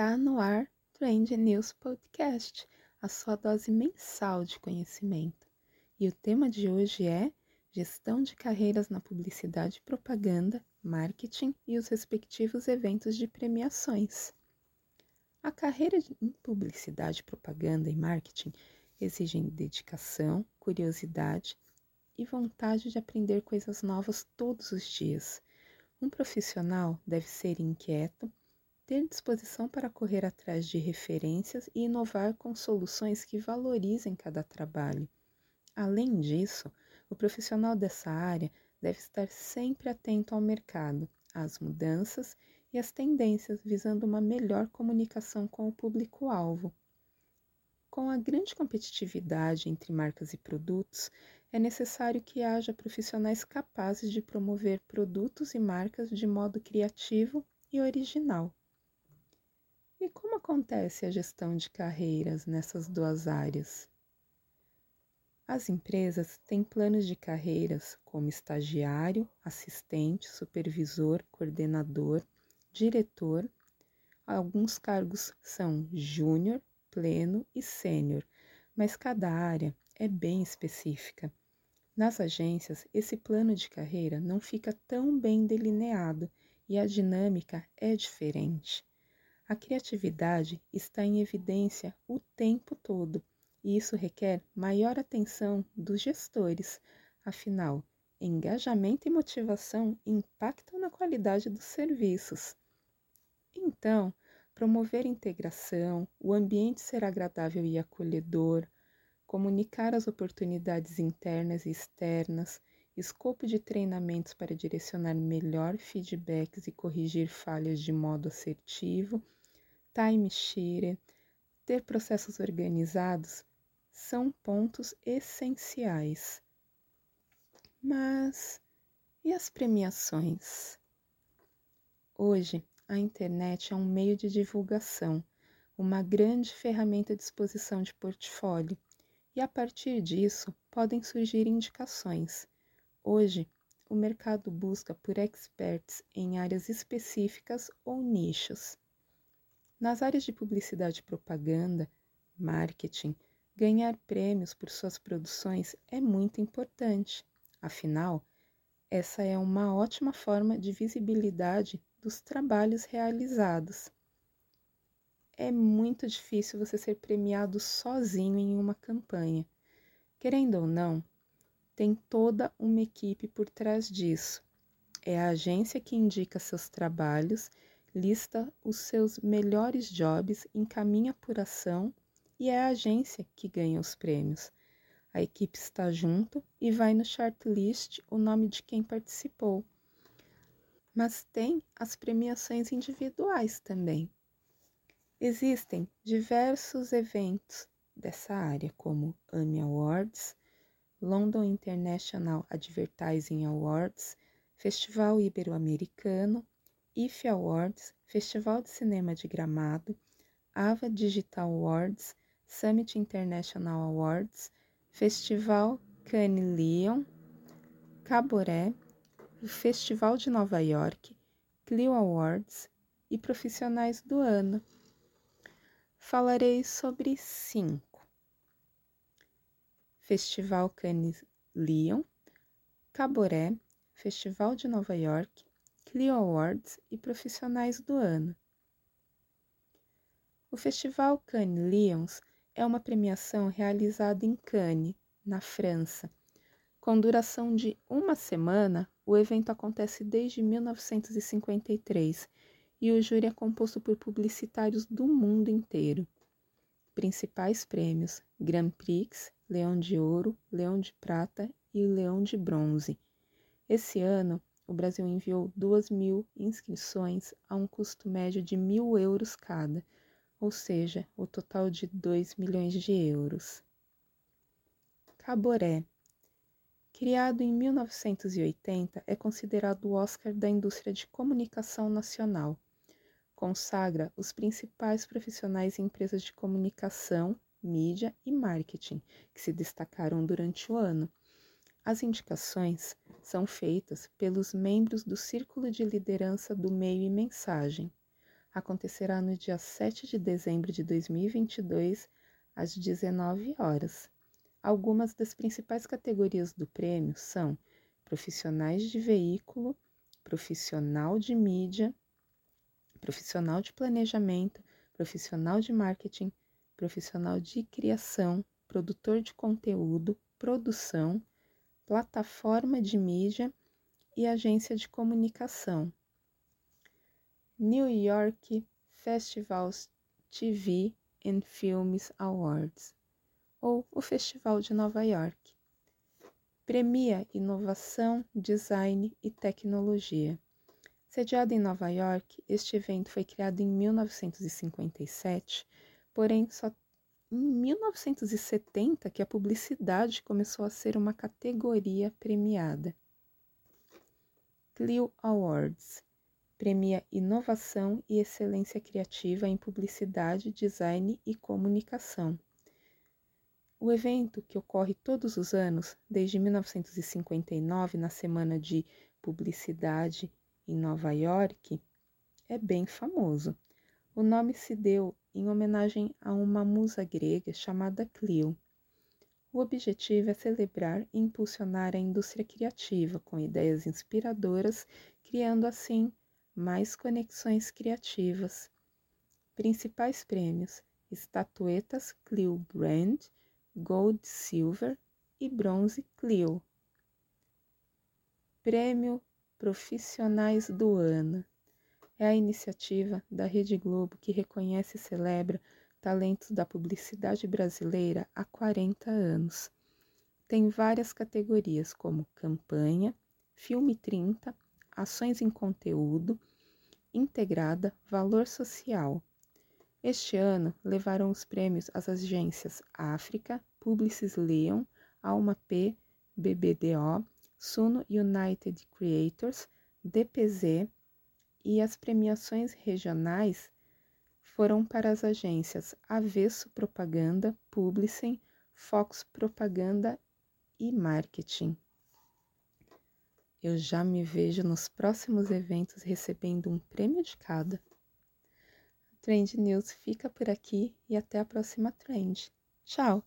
Está no ar Trend News Podcast, a sua dose mensal de conhecimento. E o tema de hoje é Gestão de carreiras na publicidade, propaganda, marketing e os respectivos eventos de premiações. A carreira em publicidade, propaganda e marketing exigem dedicação, curiosidade e vontade de aprender coisas novas todos os dias. Um profissional deve ser inquieto, ter disposição para correr atrás de referências e inovar com soluções que valorizem cada trabalho. Além disso, o profissional dessa área deve estar sempre atento ao mercado, às mudanças e às tendências, visando uma melhor comunicação com o público-alvo. Com a grande competitividade entre marcas e produtos, é necessário que haja profissionais capazes de promover produtos e marcas de modo criativo e original. E como acontece a gestão de carreiras nessas duas áreas? As empresas têm planos de carreiras como estagiário, assistente, supervisor, coordenador, diretor. Alguns cargos são júnior, pleno e sênior, mas cada área é bem específica. Nas agências, esse plano de carreira não fica tão bem delineado e a dinâmica é diferente. A criatividade está em evidência o tempo todo e isso requer maior atenção dos gestores, afinal, engajamento e motivação impactam na qualidade dos serviços. Então, promover integração, o ambiente ser agradável e acolhedor, comunicar as oportunidades internas e externas, escopo de treinamentos para direcionar melhor feedbacks e corrigir falhas de modo assertivo timeshare, ter processos organizados são pontos essenciais. Mas e as premiações? Hoje, a internet é um meio de divulgação, uma grande ferramenta de exposição de portfólio, e a partir disso podem surgir indicações. Hoje, o mercado busca por experts em áreas específicas ou nichos. Nas áreas de publicidade e propaganda, marketing, ganhar prêmios por suas produções é muito importante. Afinal, essa é uma ótima forma de visibilidade dos trabalhos realizados. É muito difícil você ser premiado sozinho em uma campanha. Querendo ou não, tem toda uma equipe por trás disso. É a agência que indica seus trabalhos lista os seus melhores jobs, encaminha apuração e é a agência que ganha os prêmios. A equipe está junto e vai no shortlist o nome de quem participou. Mas tem as premiações individuais também. Existem diversos eventos dessa área, como Emmy Awards, London International Advertising Awards, Festival Ibero-Americano, IFE Awards, Festival de Cinema de Gramado, AVA Digital Awards, Summit International Awards, Festival Cannes Lion, Caboré, Festival de Nova York, Clio Awards e Profissionais do Ano. Falarei sobre cinco: Festival Cannes Lion, Caboré, Festival de Nova York, Clio Awards e Profissionais do Ano. O Festival Cannes Lions é uma premiação realizada em Cannes, na França. Com duração de uma semana, o evento acontece desde 1953 e o júri é composto por publicitários do mundo inteiro. Principais prêmios: Grand Prix, Leão de Ouro, Leão de Prata e Leão de Bronze. Esse ano, o Brasil enviou 2 mil inscrições a um custo médio de mil euros cada, ou seja, o total de 2 milhões de euros. Caboré. Criado em 1980, é considerado o Oscar da indústria de comunicação nacional. Consagra os principais profissionais em empresas de comunicação, mídia e marketing que se destacaram durante o ano. As indicações são feitas pelos membros do Círculo de Liderança do Meio e Mensagem. acontecerá no dia 7 de dezembro de 2022, às 19 horas. Algumas das principais categorias do prêmio são profissionais de veículo, profissional de mídia, profissional de planejamento, profissional de marketing, profissional de criação, produtor de conteúdo, produção, plataforma de mídia e agência de comunicação. New York Festivals TV and Films Awards, ou o Festival de Nova York. Premia inovação, design e tecnologia. Sediado em Nova York, este evento foi criado em 1957, porém só em 1970 que a publicidade começou a ser uma categoria premiada. Clio Awards premia inovação e excelência criativa em publicidade, design e comunicação. O evento, que ocorre todos os anos, desde 1959, na Semana de Publicidade em Nova York, é bem famoso. O nome se deu em homenagem a uma musa grega chamada Clio. O objetivo é celebrar e impulsionar a indústria criativa com ideias inspiradoras, criando assim mais conexões criativas. Principais prêmios: estatuetas Clio Brand, Gold, Silver e Bronze Clio. Prêmio Profissionais do Ano é a iniciativa da Rede Globo que reconhece e celebra talentos da publicidade brasileira há 40 anos. Tem várias categorias como campanha, filme 30, ações em conteúdo, integrada, valor social. Este ano levaram os prêmios as agências África, Publicis Leon, Alma P, BBDO, Suno United Creators, DPZ e as premiações regionais foram para as agências Avesso Propaganda, Publicem, Fox Propaganda e Marketing. Eu já me vejo nos próximos eventos recebendo um prêmio de cada. Trend News fica por aqui e até a próxima trend. Tchau!